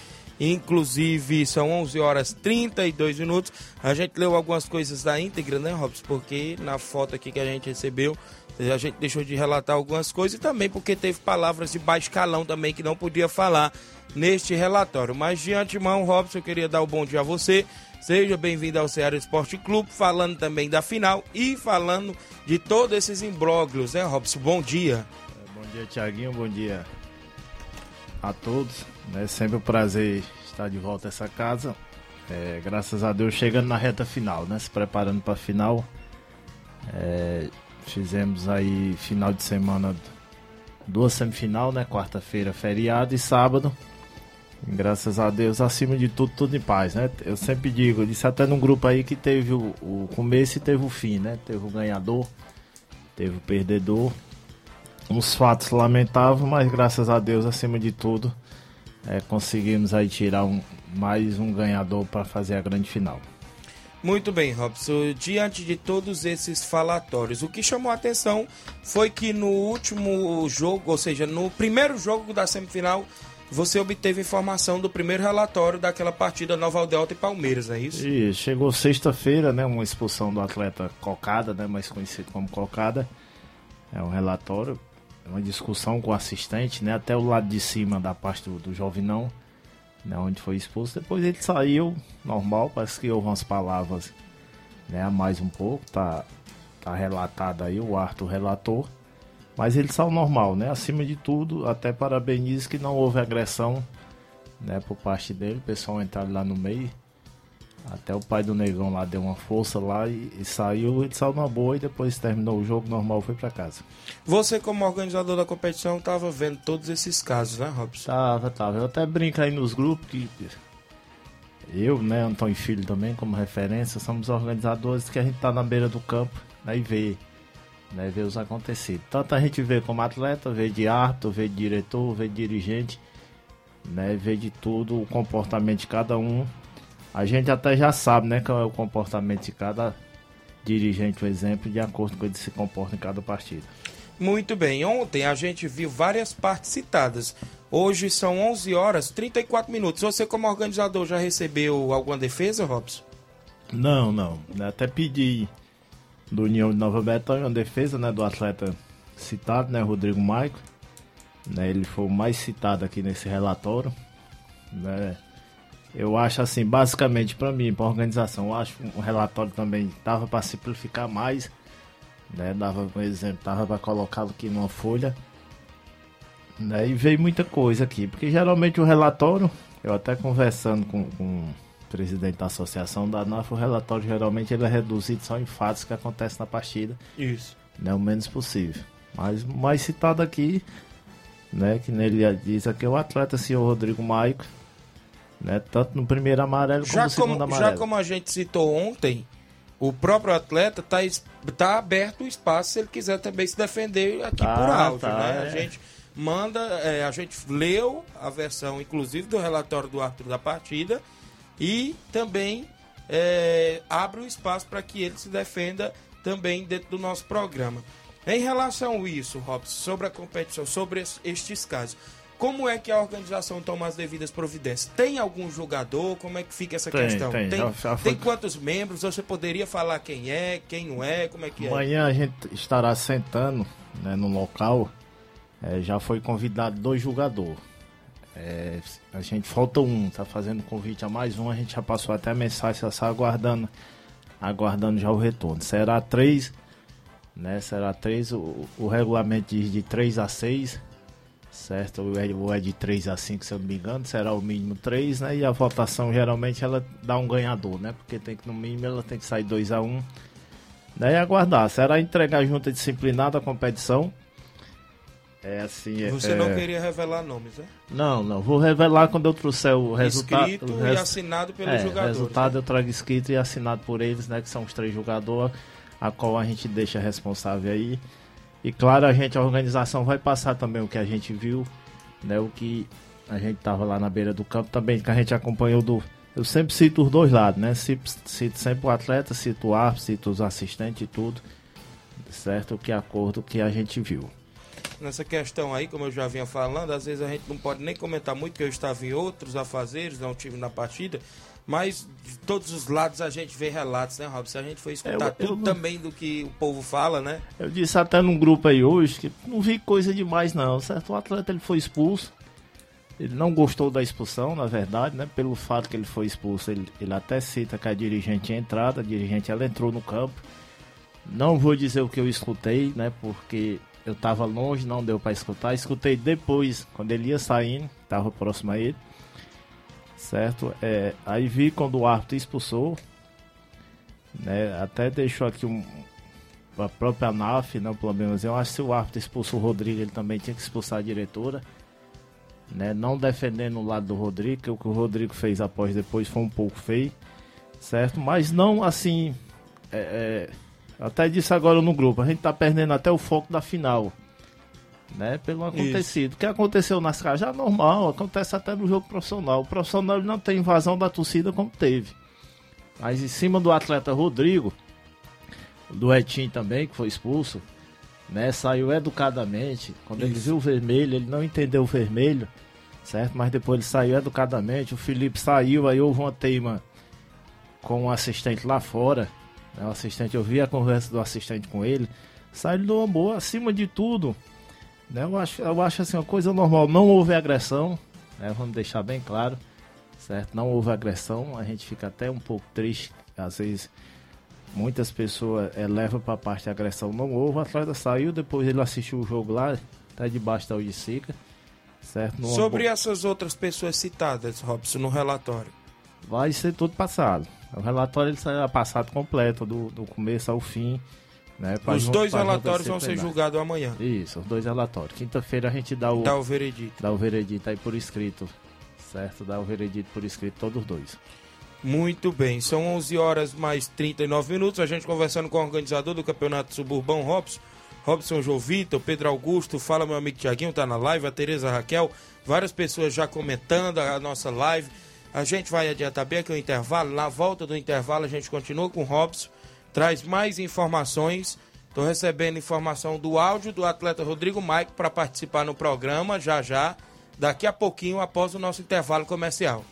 Inclusive, são 11 horas 32 minutos. A gente leu algumas coisas da íntegra, né, Robson? Porque na foto aqui que a gente recebeu, a gente deixou de relatar algumas coisas e também porque teve palavras de baixo calão também que não podia falar neste relatório. Mas de antemão, Robson, eu queria dar o um bom dia a você. Seja bem-vindo ao Ceará Esporte Clube, falando também da final e falando de todos esses imbróglios, né, Robson? Bom dia. Bom dia, Tiaguinho. Bom dia a todos. É sempre um prazer estar de volta a essa casa. É, graças a Deus chegando na reta final, né? Se preparando para a final. É, fizemos aí final de semana duas semifinal, né? Quarta-feira, feriado e sábado. Graças a Deus, acima de tudo, tudo em paz, né? Eu sempre digo, eu disse até num grupo aí que teve o, o começo e teve o fim, né? Teve o ganhador, teve o perdedor. Uns fatos lamentáveis, mas graças a Deus, acima de tudo, é, conseguimos aí tirar um, mais um ganhador para fazer a grande final. Muito bem, Robson. Diante de todos esses falatórios, o que chamou a atenção foi que no último jogo, ou seja, no primeiro jogo da semifinal, você obteve informação do primeiro relatório daquela partida Nova Aldeota e Palmeiras, é isso? E chegou sexta-feira, né, uma expulsão do atleta Cocada, né, mais conhecido como Cocada. É um relatório, uma discussão com o assistente, né, até o lado de cima da parte do, do Jovinão né, onde foi expulso. Depois ele saiu, normal, parece que houve umas palavras né, mais um pouco, tá, tá relatado aí, o Arthur relator. Mas ele saiu normal, né? Acima de tudo, até parabenizo que não houve agressão né, por parte dele. O pessoal entraram lá no meio. Até o pai do negão lá deu uma força lá e, e saiu, ele saiu na boa e depois terminou o jogo normal foi para casa. Você, como organizador da competição, estava vendo todos esses casos, né, Robson? Tava, tava. Eu até brinco aí nos grupos que eu, né, Antônio Filho também, como referência, somos organizadores que a gente tá na beira do campo né, e vê, né, vê os acontecidos. Tanto a gente vê como atleta, vê de árbitro, vê de diretor, vê de dirigente, né, vê de tudo, o comportamento de cada um a gente até já sabe, né, qual é o comportamento de cada dirigente, o exemplo, de acordo com ele se comporta em cada partida. Muito bem, ontem a gente viu várias partes citadas. Hoje são 11 horas 34 minutos. Você, como organizador, já recebeu alguma defesa, Robson? Não, não. Até pedi do União de Nova Betânia uma defesa né, do atleta citado, né, Rodrigo Maico. Né, ele foi o mais citado aqui nesse relatório. Né, eu acho assim, basicamente para mim, para a organização, eu acho um relatório também dava para simplificar mais, né? Dava, por exemplo, dava para colocá-lo aqui numa folha, né? E veio muita coisa aqui, porque geralmente o relatório, eu até conversando com, com o presidente da associação da NAF, o relatório geralmente ele é reduzido só em fatos que acontecem na partida. Isso. Né, o menos possível. Mas mais citado aqui, né, que nele diz aqui é o atleta senhor Rodrigo Maico, né? Tanto no primeiro amarelo como já no segundo como, amarelo. Já como a gente citou ontem, o próprio atleta está tá aberto o espaço se ele quiser também se defender aqui Tá, por áudio, tá, né? A é. gente manda, é, a gente leu a versão, inclusive, do relatório do Arthur da partida e também é, abre o espaço para que ele se defenda também dentro do nosso programa. Em relação a isso, Robson, sobre a competição, sobre es- estes casos, como é que a organização toma as devidas providências? Tem algum jogador? Como é que fica essa Tem, questão? tem. Tem, Já- tem quantos membros? Você poderia falar quem é, quem não é? Como é que é? Amanhã a gente estará sentando né, no local. É, já foi convidado dois jogadores. É, a gente falta um, tá fazendo convite a mais um. A gente já passou até a mensagem, só está aguardando, aguardando já o retorno. Será três, né? Será três. O, o regulamento diz de 3 a 6, certo? O é, o é de 3 a 5, se eu não me engano. Será o mínimo 3, né? E a votação geralmente ela dá um ganhador, né? Porque tem que no mínimo ela tem que sair 2 a 1 Daí aguardar. Será entregar a junta disciplinada a competição. É assim. é- Você não é- queria revelar nomes, né? Não, não. Vou revelar quando eu trouxer o resultado. Escrito e assinado pelos é, jogadores, O resultado eu trago escrito e assinado por eles, né? Que são os três jogadores, a qual a gente deixa responsável aí. E claro, a gente, a organização vai passar também o que a gente viu, né? O que a gente tava lá na beira do campo também, que a gente acompanhou do. Eu sempre cito os dois lados, né? Cito, cito sempre o atleta, cito o árbitro, cito os assistentes e tudo. Certo? Que acordo que a gente viu. Nessa questão aí, como eu já vinha falando, às vezes a gente não pode nem comentar muito, porque eu estava em outros afazeres, não tive na partida, mas de todos os lados a gente vê relatos, né, Robson? A gente foi escutar Eu- eu tudo não- também do que o povo fala, né? Eu disse até num grupo aí hoje que não vi coisa demais não, certo? O atleta ele foi expulso. Ele não gostou da expulsão, na verdade, né? Pelo fato que ele foi expulso, ele, ele até cita que a dirigente tinha entrado, a dirigente ela entrou no campo. Não vou dizer o que eu escutei, né? Porque eu tava longe, não deu para escutar. Escutei depois, quando ele ia saindo, tava próximo a ele. Certo? É, aí vi quando o árbitro expulsou, né? Até deixou aqui um, a própria ANAF, né, o problema. Eu acho que se o árbitro expulsou o Rodrigo, ele também tinha que expulsar a diretora. Né, não defendendo o lado do Rodrigo, que o que o Rodrigo fez após depois foi um pouco feio, certo? Mas não assim. É, é, até disse agora no grupo, a gente tá perdendo até o foco da final. Né, pelo acontecido. O que aconteceu nas casas é normal, acontece até no jogo profissional. O profissional não tem invasão da torcida como teve. Mas em cima do atleta Rodrigo, do Etim também, que foi expulso, né? Saiu educadamente. Quando ele viu o vermelho, ele não entendeu o vermelho, certo? Mas depois ele saiu educadamente. O Felipe saiu, aí houve uma teima com o assistente lá fora. Né? O assistente, eu vi a conversa do assistente com ele. Saiu de uma boa, acima de tudo. Né? Eu, acho, eu acho assim uma coisa normal. Não houve agressão, né? vamos deixar bem claro, certo? Não houve agressão. A gente fica até um pouco triste, às vezes muitas pessoas é, levam para a parte de agressão. Não houve, o atleta saiu, depois ele assistiu o jogo lá, tá debaixo da Udicica, certo? Numa Sobre essas outras pessoas citadas, Robson, no relatório. Vai ser tudo passado. O relatório ele será passado completo, do, do começo ao fim. Né, Os dois relatórios vão ser julgados amanhã. Isso, os dois relatórios. Quinta-feira a gente dá o, Dá o veredito. Dá o veredito aí por escrito, certo? Dá o veredito por escrito, todos os dois. Muito bem, são 11 horas mais 39 minutos. A gente conversando com o organizador do Campeonato Suburbão, Robson. Robson João Vitor, Pedro Augusto, fala meu amigo Tiaguinho, tá na live, a Tereza Raquel, várias pessoas já comentando a nossa live. A gente vai adiantar bem aqui o intervalo. Na volta do intervalo, a gente continua com o Robson, traz mais informações. Estou recebendo informação do áudio do atleta Rodrigo Maico para participar no programa já já, daqui a pouquinho, após o nosso intervalo comercial.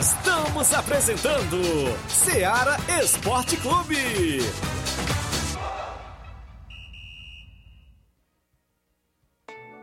Estamos apresentando Seara Esporte Clube.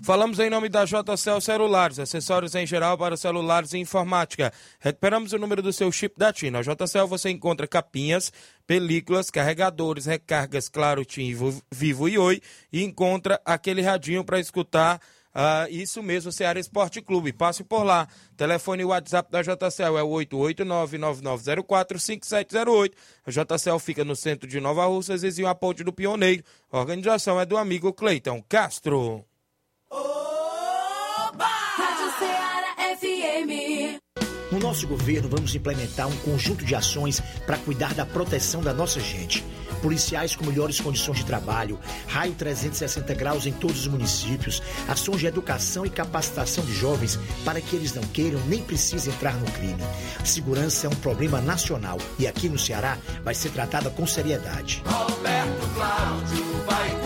Falamos em nome da JCL Celulares, acessórios em geral para celulares e informática. Recuperamos o número do seu chip da TIM. Na JCL você encontra capinhas, películas, carregadores, recargas Claro, TIM, Vivo- e Oi e encontra aquele radinho para escutar ah, isso mesmo, Ceará Esporte Clube. Passe por lá. Telefone e WhatsApp da JCL é o 889-9904-5708. A JCL fica no centro de Nova Russas, vizinho a Ponte do Pioneiro. A organização é do amigo Cleiton Castro. FM. No nosso governo, vamos implementar um conjunto de ações para cuidar da proteção da nossa gente. Policiais com melhores condições de trabalho, raio 360 graus em todos os municípios, ações de educação e capacitação de jovens para que eles não queiram nem precisem entrar no crime. Segurança é um problema nacional e aqui no Ceará vai ser tratada com seriedade. Roberto Cláudio vai.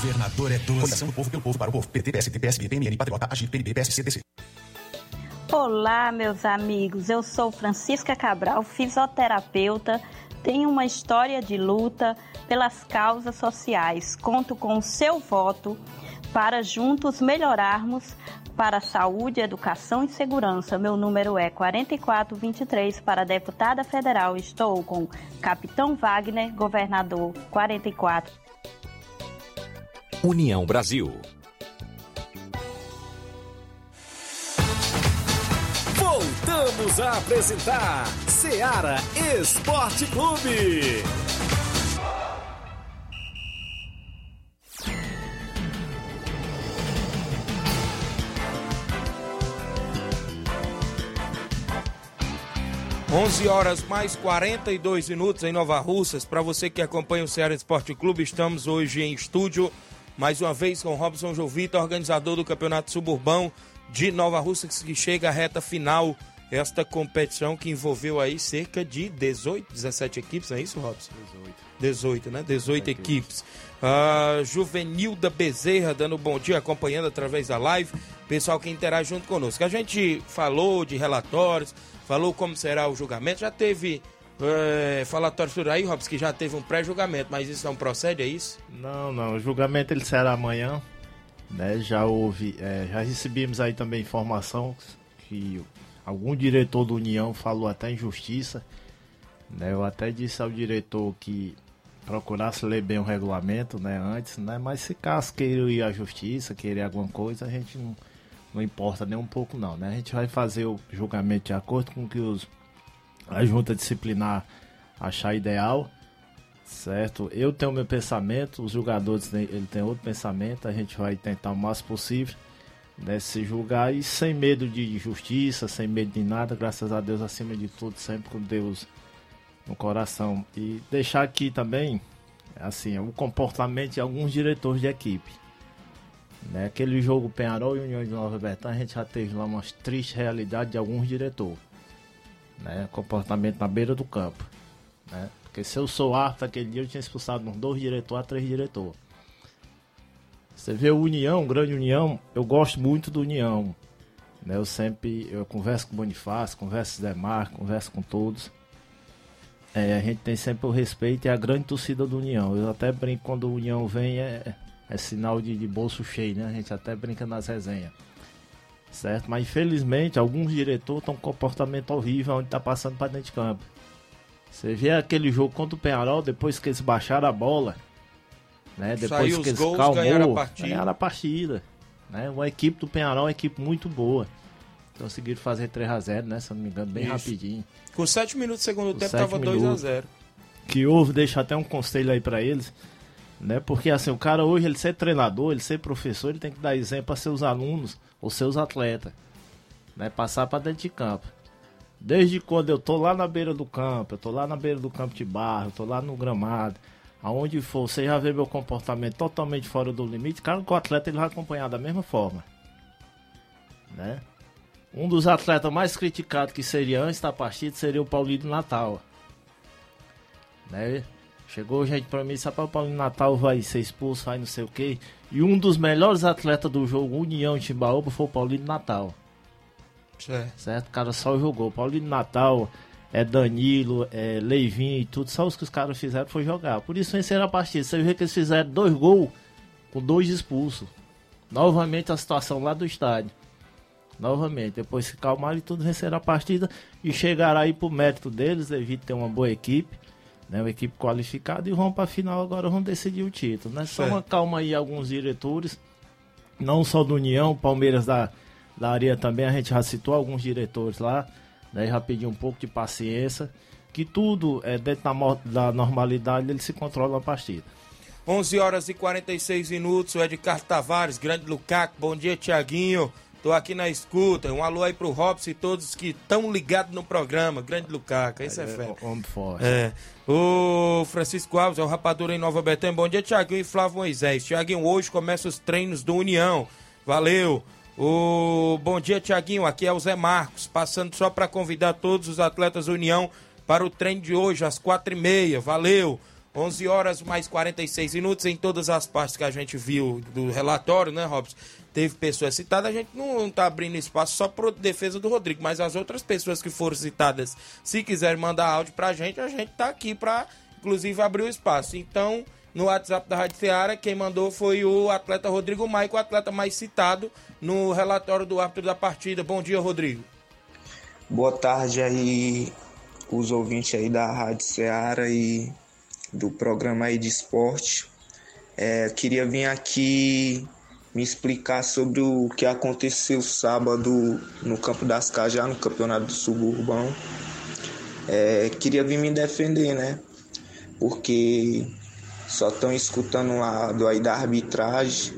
Governador é 12. Coligação do povo pelo povo para o povo. PT, PST, PSB, PMN, Patriota, Agir, PNB, PSC, DC. Olá, meus amigos. Eu sou Francisca Cabral, fisioterapeuta. Tenho uma história de luta pelas causas sociais. Conto com o seu voto para juntos melhorarmos para a saúde, educação e segurança. Meu número é 4423 para deputada federal. Estou com Capitão Wagner, governador 44. União Brasil. Voltamos a apresentar Seara Esporte Clube. Onze horas mais 42 minutos em Nova Russas. Para você que acompanha o Ceará Esporte Clube, estamos hoje em estúdio mais uma vez com Robson Jovita, organizador do Campeonato Suburbão de Nova Russas, que chega à reta final. Esta competição que envolveu aí cerca de 18, 17 equipes, não é isso, Robson? 18. 18, né? 18 equipes. Uh, Juvenilda Bezerra dando bom dia, acompanhando através da live. Pessoal que interage junto conosco. A gente falou de relatórios, falou como será o julgamento. Já teve é, falatório por aí, Robson, que já teve um pré-julgamento, mas isso não procede, é isso? Não, não. O julgamento ele será amanhã. Né? Já houve, é, já recebemos aí também informação que algum diretor da União falou até em justiça. Né? Eu até disse ao diretor que procurasse ler bem o regulamento né, antes, né? mas se caso queira ir à justiça, querer alguma coisa, a gente não, não importa nem um pouco não. Né? A gente vai fazer o julgamento de acordo com que os, a junta disciplinar achar ideal. Certo? Eu tenho meu pensamento, os jogadores ele tem outro pensamento, a gente vai tentar o máximo possível né, se julgar e sem medo de justiça, sem medo de nada, graças a Deus acima de tudo, sempre com Deus no coração. E deixar aqui também, assim, o comportamento de alguns diretores de equipe. Né? Aquele jogo Penharol e União de Nova Betânia, a gente já teve lá umas tristes realidades de alguns diretores. Né? Comportamento na beira do campo. Né? Porque se eu sou árbitro aquele dia, eu tinha expulsado uns dois diretores a três diretores. Você vê o União, Grande União, eu gosto muito do União. Né? Eu sempre eu converso com o Bonifácio, converso com o Zé Mar, converso com todos. É, a gente tem sempre o respeito e a grande torcida do União. Eu até brinco quando o União vem, é, é sinal de, de bolso cheio, né? A gente até brinca nas resenhas. Certo? Mas infelizmente alguns diretores estão com comportamento horrível onde tá passando para dentro de campo. Você vê aquele jogo contra o Penharol, depois que eles baixaram a bola, né? Depois Saiu que eles gols, calmou, ganharam a partida. ganharam a partida. Né? Uma equipe do Penharol é uma equipe muito boa. Conseguiram fazer 3x0, né? Se eu não me engano, bem Isso. rapidinho. Com 7 minutos do segundo Com tempo tava 2 a minutos. 0 que houve, deixa até um conselho aí pra eles, né? Porque assim, o cara hoje, ele ser treinador, ele ser professor, ele tem que dar exemplo a seus alunos ou seus atletas, né? Passar pra dentro de campo. Desde quando eu tô lá na beira do campo, eu tô lá na beira do campo de barro, eu tô lá no gramado, aonde for, você já vê meu comportamento totalmente fora do limite, cara, que o atleta ele vai acompanhar da mesma forma, né? Um dos atletas mais criticados que seria antes da partida seria o Paulinho Natal né? Chegou gente pra mim, sabe, o Paulinho Natal vai ser expulso, vai não sei o que. E um dos melhores atletas do jogo, União Timbaúba, foi o Paulinho Natal. Certo. Certo? O cara só jogou. Paulinho Natal, é Danilo, é Leivinho e tudo, só os que os caras fizeram foi jogar. Por isso venceram a partida. Você vê que eles fizeram dois gols com dois expulsos. Novamente a situação lá do estádio. Novamente, depois se calmaram e tudo venceram a partida e chegaram aí pro mérito deles, devido ter uma boa equipe, né? Uma equipe qualificada e vão pra final agora, vão decidir o título, né? Só Certo. uma calma aí alguns diretores, não só do União, Palmeiras da, da Areia também, a gente já citou alguns diretores lá, né? Já pediu um pouco de paciência, que tudo é dentro da, da normalidade, eles se controlam a partida. 11 horas e 46 minutos, o Edgar Tavares, grande Lucaco, bom dia Tiaguinho, tô aqui na escuta, um alô aí pro Robson e todos que estão ligados no programa, grande Lucaco, esse é, fé. Homem forte. É. O Francisco Alves, é o rapador em Nova Betânia. Bom dia, Tiaguinho e Flávio Moisés. Tiaguinho, hoje começa os treinos do União. Valeu. O bom dia, Tiaguinho. Aqui é o Zé Marcos, passando só para convidar todos os atletas da União para o treino de hoje, às quatro e meia. Valeu. 11 horas mais 46 minutos em todas as partes que a gente viu do relatório, né, Robson? Teve pessoas citadas, a gente não está abrindo espaço só para defesa do Rodrigo, mas as outras pessoas que foram citadas, se quiserem mandar áudio para a gente, a gente tá aqui para, inclusive, abrir o espaço. Então, no WhatsApp da Rádio Ceará, quem mandou foi o atleta Rodrigo Maico, o atleta mais citado no relatório do árbitro da partida. Bom dia, Rodrigo. Boa tarde aí, os ouvintes aí da Rádio Ceará e do programa aí de esporte. É, queria vir aqui me explicar sobre o que aconteceu sábado no Campo das Cajás, no Campeonato do Suburbão. É, queria vir me defender, né? Porque só estão escutando um lado aí da arbitragem.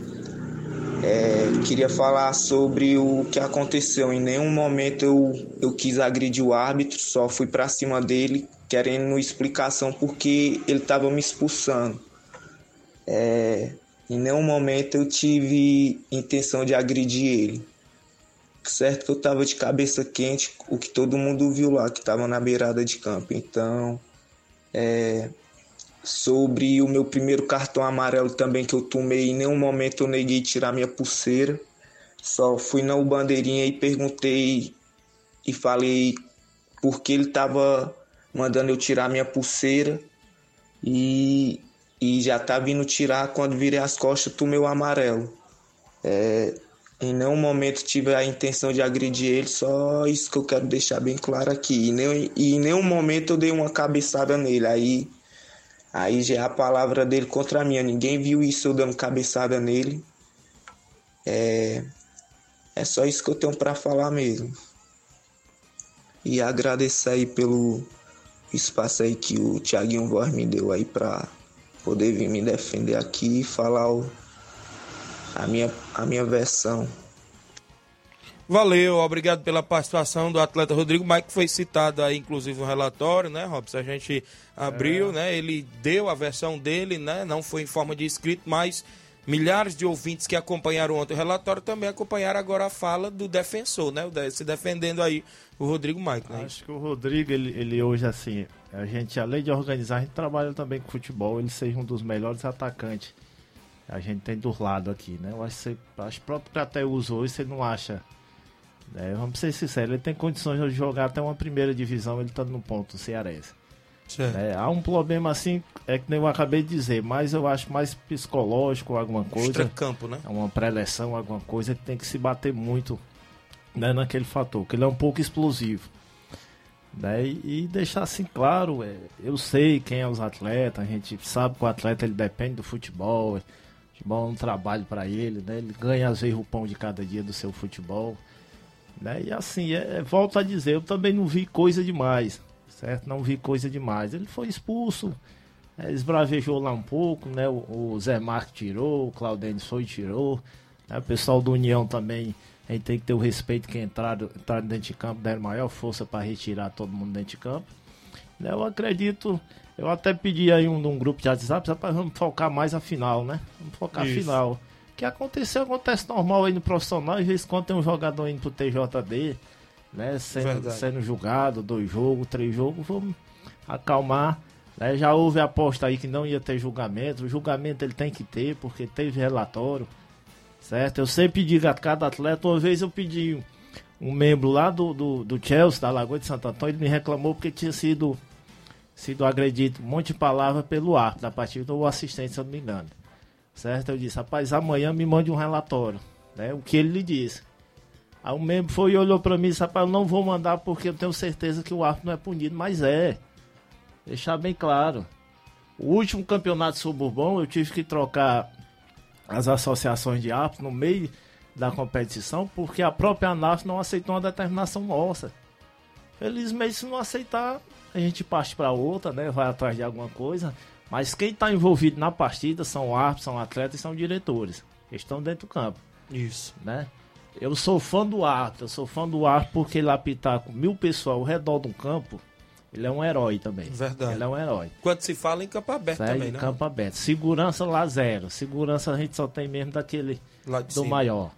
É, queria falar sobre o que aconteceu. Em nenhum momento eu, eu quis agredir o árbitro, só fui pra cima dele querendo explicação porque ele estava me expulsando. É, Em nenhum momento eu tive intenção de agredir ele. Certo que eu tava de cabeça quente, o que todo mundo viu lá, que tava na beirada de campo. Então, é, sobre o meu primeiro cartão amarelo também que eu tomei, em nenhum momento eu neguei tirar minha pulseira. Só fui na bandeirinha e perguntei e falei por que ele tava mandando eu tirar minha pulseira e, e já tá vindo tirar quando virei as costas tomei o amarelo. É, em nenhum momento tive a intenção de agredir ele, só isso que eu quero deixar bem claro aqui. E, nem, e em nenhum momento eu dei uma cabeçada nele. Aí, aí já é a palavra dele contra minha. Ninguém viu isso eu dando cabeçada nele. É, é só isso que eu tenho para falar mesmo. E agradecer aí pelo espaço aí que o Thiaguinho Voz me deu aí para poder vir me defender aqui e falar o, a, minha, a minha versão. Valeu, obrigado pela participação do atleta Rodrigo Mike, que foi citado aí, inclusive, no relatório, né, Robson? A gente abriu, é. né? Ele deu a versão dele, né? Não foi em forma de escrito, mas milhares de ouvintes que acompanharam ontem o relatório também acompanharam agora a fala do defensor, né? Se defendendo aí o Rodrigo Mike, né? Acho que o Rodrigo, ele, ele hoje, assim, a gente, além de organizar, a gente trabalha também com futebol, ele seja um dos melhores atacantes. A gente tem do lado aqui, né? Eu acho que você, acho próprio que até usou hoje, você não acha é, vamos ser sinceros, ele tem condições de jogar até uma primeira divisão, ele está no ponto cearense. É, há um problema assim, é que nem eu acabei de dizer, mas eu acho mais psicológico, alguma coisa. campo, né? É uma pré-eleção, alguma coisa que tem que se bater muito né, naquele fator, que ele é um pouco explosivo. Né, e, e deixar assim claro, é, eu sei quem é os atletas, a gente sabe que o atleta ele depende do futebol, é, futebol é um trabalho para ele, né, ele ganha às vezes o pão de cada dia do seu futebol. Né? E assim, é, é, volto a dizer, eu também não vi coisa demais, certo? Não vi coisa demais. Ele foi expulso, é, esbravejou lá um pouco, né? O, o Zé Marco tirou, o Claudênis foi e tirou. Né? O pessoal do União também, a gente tem que ter o respeito que entraram, entraram dentro de campo, deram maior força para retirar todo mundo dentro de campo. Né? Eu acredito, eu até pedi aí um, um grupo de WhatsApp, para vamos focar mais a final, né? Vamos focar Isso. a final que aconteceu, acontece normal aí no profissional, às vezes quando tem um jogador indo pro TJD, né, sendo, sendo julgado, dois jogos, três jogos, vamos acalmar. Né? Já houve aposta aí que não ia ter julgamento, o julgamento ele tem que ter, porque teve relatório, certo? Eu sempre digo a cada atleta, uma vez eu pedi um membro lá do, do, do Chelsea, da Lagoa de Santo Antônio, ele me reclamou porque tinha sido, sido agredido um monte de palavras pelo árbitro, da partida ou assistente, se eu não me engano. Certo? Eu disse, rapaz, amanhã me mande um relatório. Né? O que ele lhe disse. Aí o membro foi e olhou para mim e disse, rapaz, eu não vou mandar porque eu tenho certeza que o árbitro não é punido. Mas é. Deixar bem claro. O último campeonato suburbão eu tive que trocar as associações de árbitros no meio da competição porque a própria ANAF não aceitou uma determinação nossa. Felizmente, se não aceitar, a gente parte para outra, né? Vai atrás de alguma coisa. Mas quem está envolvido na partida são árbitros, são atletas e são diretores. Eles estão dentro do campo. Isso. Né? Eu sou fã do árbitro, eu sou fã do árbitro porque ele apitar com mil pessoas ao redor do campo, ele é um herói também. Verdade. Ele é um herói. Quando se fala em campo aberto Sai também, em né? campo aberto. Segurança lá zero. Segurança a gente só tem mesmo daquele do cima. maior.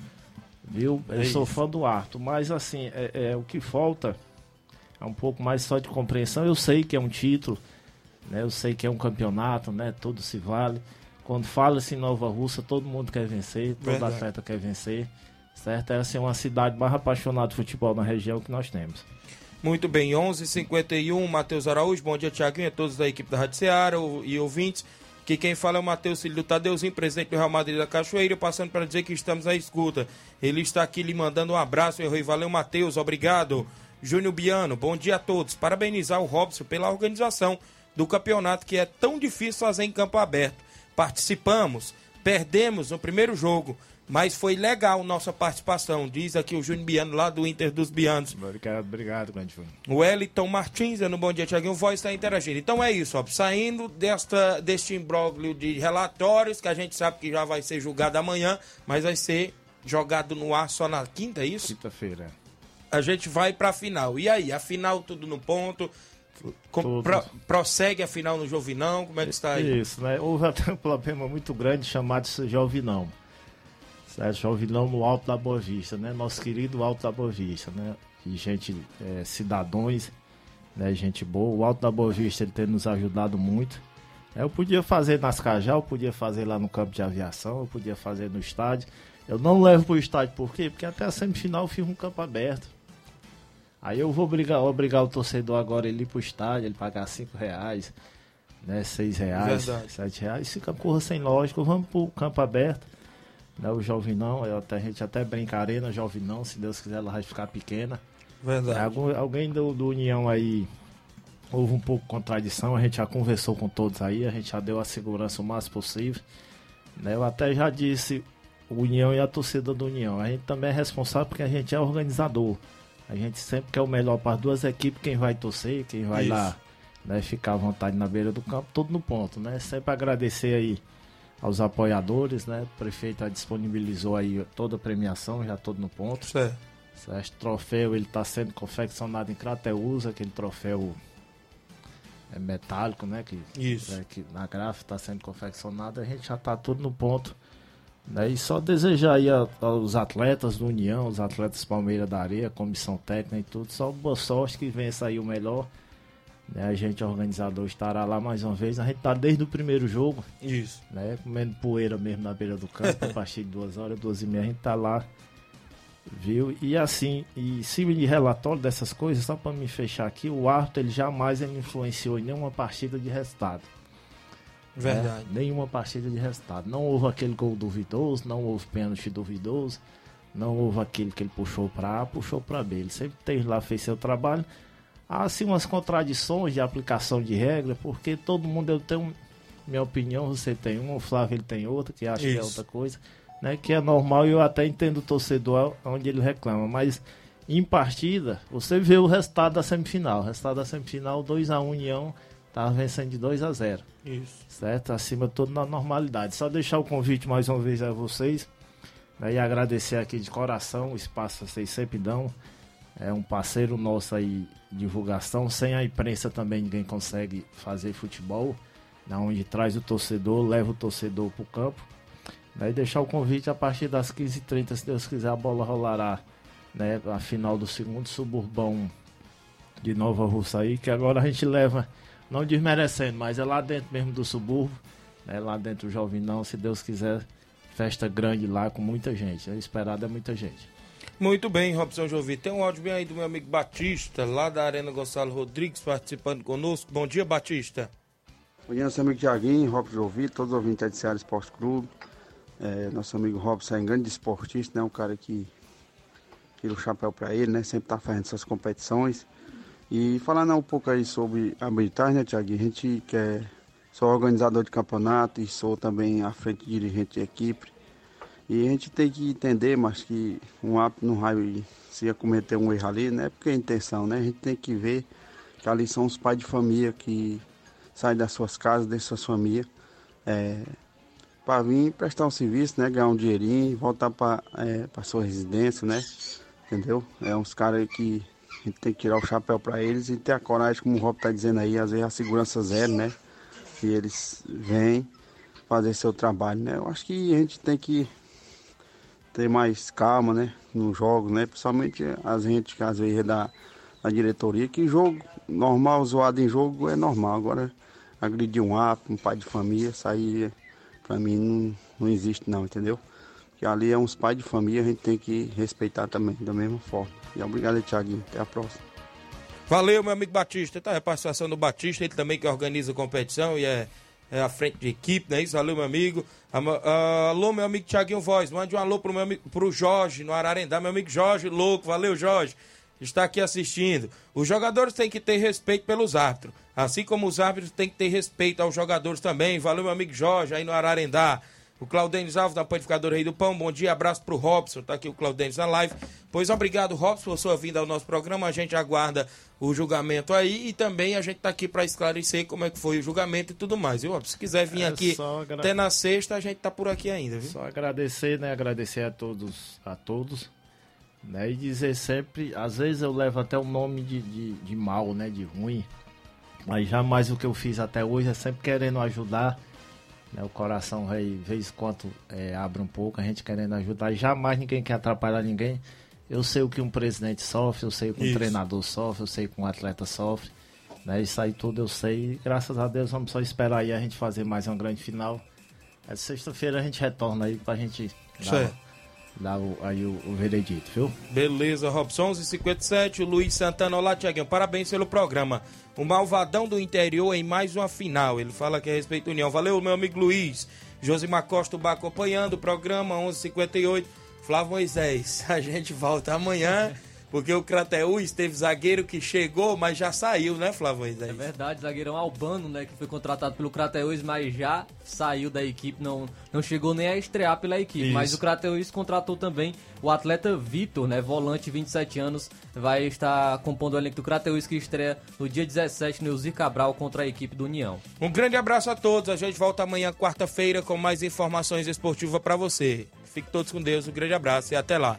Viu? Eu é sou isso. fã do árbitro, mas assim, é, é, o que falta é um pouco mais só de compreensão. Eu sei que é um título, né? Eu sei que é um campeonato, né? Tudo se vale. Quando fala-se em Nova Russa, todo mundo quer vencer, todo Verdade. atleta quer vencer, certo? Essa é uma cidade mais apaixonada de futebol na região que nós temos. Muito bem, 11:51 h 51 Matheus Araújo, bom dia Tiaguinho, a todos da equipe da Rádio Seara e ouvintes. Que quem fala é o Matheus Filho do Tadeuzinho, presidente do Real Madrid da Cachoeira, passando para dizer que estamos à escuta. Ele está aqui lhe mandando um abraço, Rui. Valeu, Matheus, obrigado. Júnior Biano, bom dia a todos. Parabenizar o Robson pela organização do campeonato que é tão difícil fazer em campo aberto. Participamos, perdemos no primeiro jogo, mas foi legal nossa participação, diz aqui o Júnior Biano, lá do Inter dos Bianos. Obrigado, obrigado, grande O Wellington Martins, no Bom Dia Tiaguinho, voz está interagindo. Então é isso, ó, saindo desta, deste imbróglio de relatórios, que a gente sabe que já vai ser julgado amanhã, mas vai ser jogado no ar só na quinta, é isso? Quinta-feira. A gente vai para a final. E aí, a final tudo no ponto, Com- pro- prossegue a final no Jovinão, como é que está aí? Isso, né? Houve até um problema muito grande chamado Jovinão. Certo? Jovinão no Alto da Boa Vista, né? Nosso querido Alto da Boa Vista, né? E gente, é, cidadãos, né? Gente boa. O Alto da Boa Vista ele tem nos ajudado muito. Eu podia fazer nas Cajal, eu podia fazer lá no campo de aviação, eu podia fazer no estádio. Eu não levo pro estádio, por quê? Porque até a semifinal eu fiz um campo aberto. Aí eu vou obrigar, obrigar o torcedor agora ele ir pro estádio, ele pagar 5 reais, né? 6 reais, Verdade. 7 reais. Fica porra sem lógica, vamos pro campo aberto. Né, o Jovinão, eu até, a gente até brinca arena, Jovinão, se Deus quiser ela vai ficar pequena. Verdade. Algum- alguém do, do União aí houve um pouco de contradição, a gente já conversou com todos aí, a gente já deu a segurança o mais possível. né? Eu até já disse o União e a torcida do União. A gente também é responsável porque a gente é organizador. A gente sempre quer o melhor para as duas equipes, quem vai torcer, quem vai Isso. lá né, ficar à vontade na beira do campo, tudo no ponto, né? Sempre agradecer aí aos apoiadores, né? O prefeito já disponibilizou aí toda a premiação, já todo no ponto. Certo. Certo, troféu ele está sendo confeccionado em Crateus, aquele troféu é metálico, né? Que, Isso. é, que na gráfica está sendo confeccionado, a gente já está tudo no ponto. Né? E só desejar aí a- aos atletas do União, os atletas Palmeiras da Areia, comissão técnica e tudo, só boa sorte que vença aí o melhor. Né? A gente, organizador, estará lá mais uma vez. A gente tá desde o primeiro jogo. Isso. Né? Comendo poeira mesmo na beira do campo, a partir de duas horas, duas e meia, a gente tá lá. Viu? E assim, e cima de relatório dessas coisas, só para me fechar aqui, o árbitro ele jamais ele influenciou em nenhuma partida de resultado. Verdade. né? Nenhuma partida de resultado. Não houve aquele gol duvidoso, não houve pênalti duvidoso, não houve aquele que ele puxou para A, puxou para B. Ele sempre teve lá, fez seu trabalho. Há assim umas contradições de aplicação de regra, porque todo mundo eu tenho minha opinião, você tem uma, o Flávio ele tem outra, que acha que é Isso. outra coisa, né? Que é normal e eu até entendo o torcedor onde ele reclama, mas em partida, você vê o resultado da semifinal. O resultado da semifinal, 2x1 União, tava vencendo de 2 a 0 Isso. certo? Acima de tudo na normalidade. Só deixar o convite mais uma vez a vocês né, e agradecer aqui de coração o espaço que vocês sempre dão. É um parceiro nosso aí, divulgação. Sem a imprensa também ninguém consegue fazer futebol. Na onde traz o torcedor, leva o torcedor pro campo. Né, e deixar o convite a partir das 15h30, se Deus quiser, a bola rolará. Né, a final do segundo suburbão de Nova Russa aí, que agora a gente leva, não desmerecendo, mas é lá dentro mesmo do subúrbio, né, lá dentro do Jovinão, se Deus quiser, festa grande lá com muita gente. É esperado é muita gente. Muito bem, Robson Jovi. Tem um áudio bem aí do meu amigo Batista, lá da Arena Gonçalo Rodrigues, participando conosco. Bom dia, Batista. Bom dia, nosso amigo Tiaguinho, Robson Jovi, todos os ouvintes de Ceará Esporte Clube. É, nosso amigo Robson é um grande esportista, né? Um cara que tira o chapéu para ele, né? Sempre tá fazendo essas competições. E falando um pouco aí sobre a arbitragem, né, Tiaguinho? A gente que é, sou organizador de campeonato e sou também à frente dirigente de equipe. E a gente tem que entender, mas que um árbitro não vai se cometer um erro ali, não é porque é intenção, né? A gente tem que ver que ali são os pais de família que saem das suas casas, das suas famílias, é, para vir prestar um serviço, né? Ganhar um dinheirinho, voltar para é, sua residência, né? Entendeu? É uns caras que a gente tem que tirar o chapéu para eles e ter a coragem, como o Rob tá dizendo aí, às vezes a segurança zero, né? E eles vêm fazer seu trabalho, né? Eu acho que a gente tem que ter mais calma, né? Nos jogos, né? Principalmente a gente que às vezes é da, da diretoria, que jogo normal, zoado em jogo é normal. Agora, agredir um ato, um pai de família, isso aí pra mim não, não existe não, entendeu? Porque ali é uns pais de família, a gente tem que respeitar também, da mesma forma. E obrigado, Thiaguinho. Até a próxima. Valeu, meu amigo Batista. Tá a participação do Batista, ele também que organiza a competição e é à frente de equipe, não é isso? Valeu, meu amigo. Ah, Alô, meu amigo Tiaguinho Voz. Mande um alô pro meu amigo, pro Jorge, no Ararendá. Meu amigo Jorge, louco. Valeu, Jorge. Está aqui assistindo. Os jogadores têm que ter respeito pelos árbitros. Assim como os árbitros têm que ter respeito aos jogadores também. Valeu, meu amigo Jorge, aí no Ararendá. O Claudênis Alves, da Panificadora Rei do Pão. Bom dia, abraço pro Robson. Tá aqui o Claudênis na live. Pois obrigado, Robson, por sua vinda ao nosso programa. A gente aguarda o julgamento aí e também a gente tá aqui para esclarecer como é que foi o julgamento e tudo mais, viu? Se quiser vir É aqui agra- até na sexta, a gente tá por aqui ainda, viu? Só agradecer, né? Agradecer a todos, a todos. Né? E dizer sempre, às vezes eu levo até o nome de, de, de mal, né? De ruim. Mas jamais o que eu fiz até hoje é sempre querendo ajudar. Né? O coração aí, vez em quando, é, abre um pouco, a gente querendo ajudar. Jamais ninguém quer atrapalhar ninguém. Eu sei o que um presidente sofre, eu sei o que um Isso. treinador sofre, eu sei o que um atleta sofre. Né? Isso aí tudo eu sei. E graças a Deus vamos só esperar aí a gente fazer mais uma grande final. É sexta-feira a gente retorna aí pra gente dar, Certo. Dar o, aí o, o veredito, viu? Beleza, Robson, 11h57, o Luiz Santana, olá, Tiaguinho, parabéns pelo programa. O Malvadão do Interior em mais uma final, ele fala que é respeito da União. Valeu, meu amigo Luiz. Josimar Costa Bar acompanhando o programa, 11h58. Flávio Moisés, a gente volta amanhã, porque o Crateús teve zagueiro que chegou, mas já saiu, né, Flávio? É verdade, zagueirão Albano, né, que foi contratado pelo Crateus, mas já saiu da equipe, não, não chegou nem a estrear pela equipe. Isso. Mas o Crateus contratou também o atleta Vitor, né, volante, 27 anos, vai estar compondo o elenco do Crateus, que estreia no dia 17 no Zir Cabral contra a equipe do União. Um grande abraço a todos. A gente volta amanhã, quarta-feira, com mais informações esportivas para você. Fique todos com Deus. Um grande abraço e até lá.